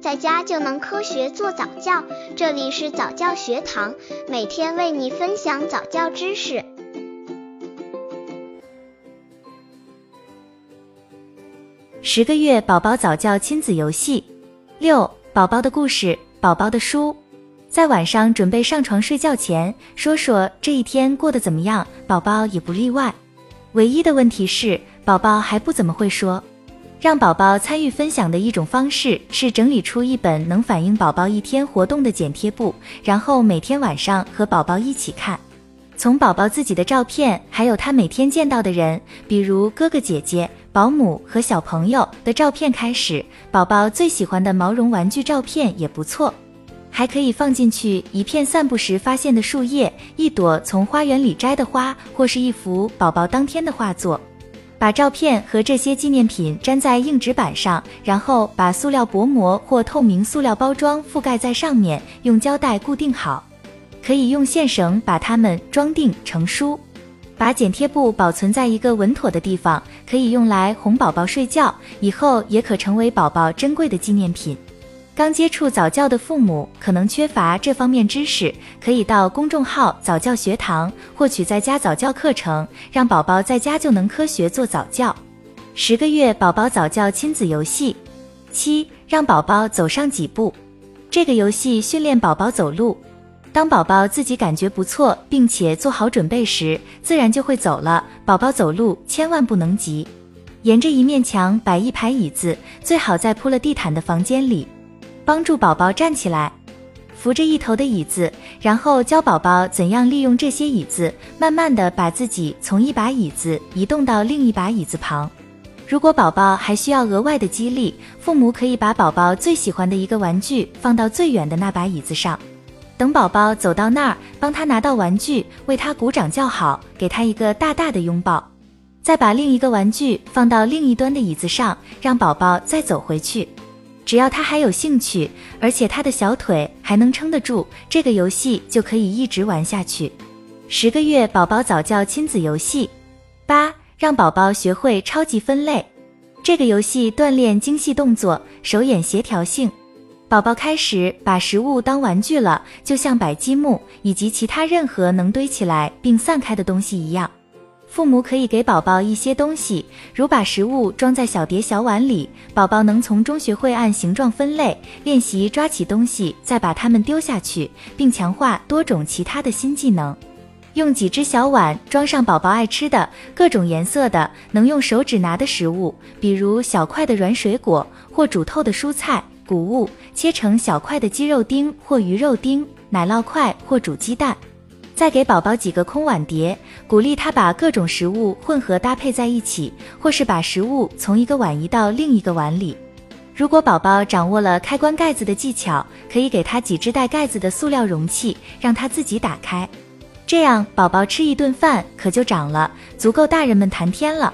在家就能科学做早教。这里是早教学堂，每天为你分享早教知识。十个月宝宝早教亲子游戏六，宝宝的故事，宝宝的书。在晚上准备上床睡觉前，说说这一天过得怎么样，宝宝也不例外。唯一的问题是，宝宝还不怎么会说。让宝宝参与分享的一种方式是整理出一本能反映宝宝一天活动的剪贴簿，然后每天晚上和宝宝一起看。从宝宝自己的照片，还有他每天见到的人，比如哥哥姐姐、保姆和小朋友的照片开始。宝宝最喜欢的毛绒玩具照片也不错。还可以放进去一片散步时发现的树叶，一朵从花园里摘的花，或是一幅宝宝当天的画作。把照片和这些纪念品粘在硬纸板上，然后把塑料薄膜或透明塑料包装覆盖在上面，用胶带固定好。可以用线绳把它们装订成书。把剪贴布保存在一个稳妥的地方，可以用来哄宝宝睡觉，以后也可成为宝宝珍贵的纪念品。刚接触早教的父母可能缺乏这方面知识，可以到公众号早教学堂获取在家早教课程，让宝宝在家就能科学做早教。十个月宝宝早教亲子游戏七，让宝宝走上几步。这个游戏训练宝宝走路。当宝宝自己感觉不错，并且做好准备时，自然就会走了。宝宝走路千万不能急。沿着一面墙摆一排椅子，最好在铺了地毯的房间里。帮助宝宝站起来，扶着一头的椅子，然后教宝宝怎样利用这些椅子，慢慢的把自己从一把椅子移动到另一把椅子旁。如果宝宝还需要额外的激励，父母可以把宝宝最喜欢的一个玩具放到最远的那把椅子上，等宝宝走到那儿，帮他拿到玩具，为他鼓掌叫好，给他一个大大的拥抱，再把另一个玩具放到另一端的椅子上，让宝宝再走回去。只要他还有兴趣，而且他的小腿还能撑得住，这个游戏就可以一直玩下去。十个月宝宝早教亲子游戏八，让宝宝学会超级分类。这个游戏锻炼精细动作、手眼协调性。宝宝开始把食物当玩具了，就像摆积木以及其他任何能堆起来并散开的东西一样。父母可以给宝宝一些东西，如把食物装在小碟、小碗里，宝宝能从中学会按形状分类，练习抓起东西再把它们丢下去，并强化多种其他的新技能。用几只小碗装上宝宝爱吃的各种颜色的能用手指拿的食物，比如小块的软水果或煮透的蔬菜、谷物，切成小块的鸡肉丁或鱼肉丁，奶酪块或煮鸡蛋。再给宝宝几个空碗碟，鼓励他把各种食物混合搭配在一起，或是把食物从一个碗移到另一个碗里。如果宝宝掌握了开关盖子的技巧，可以给他几只带盖子的塑料容器，让他自己打开。这样，宝宝吃一顿饭可就长了，足够大人们谈天了。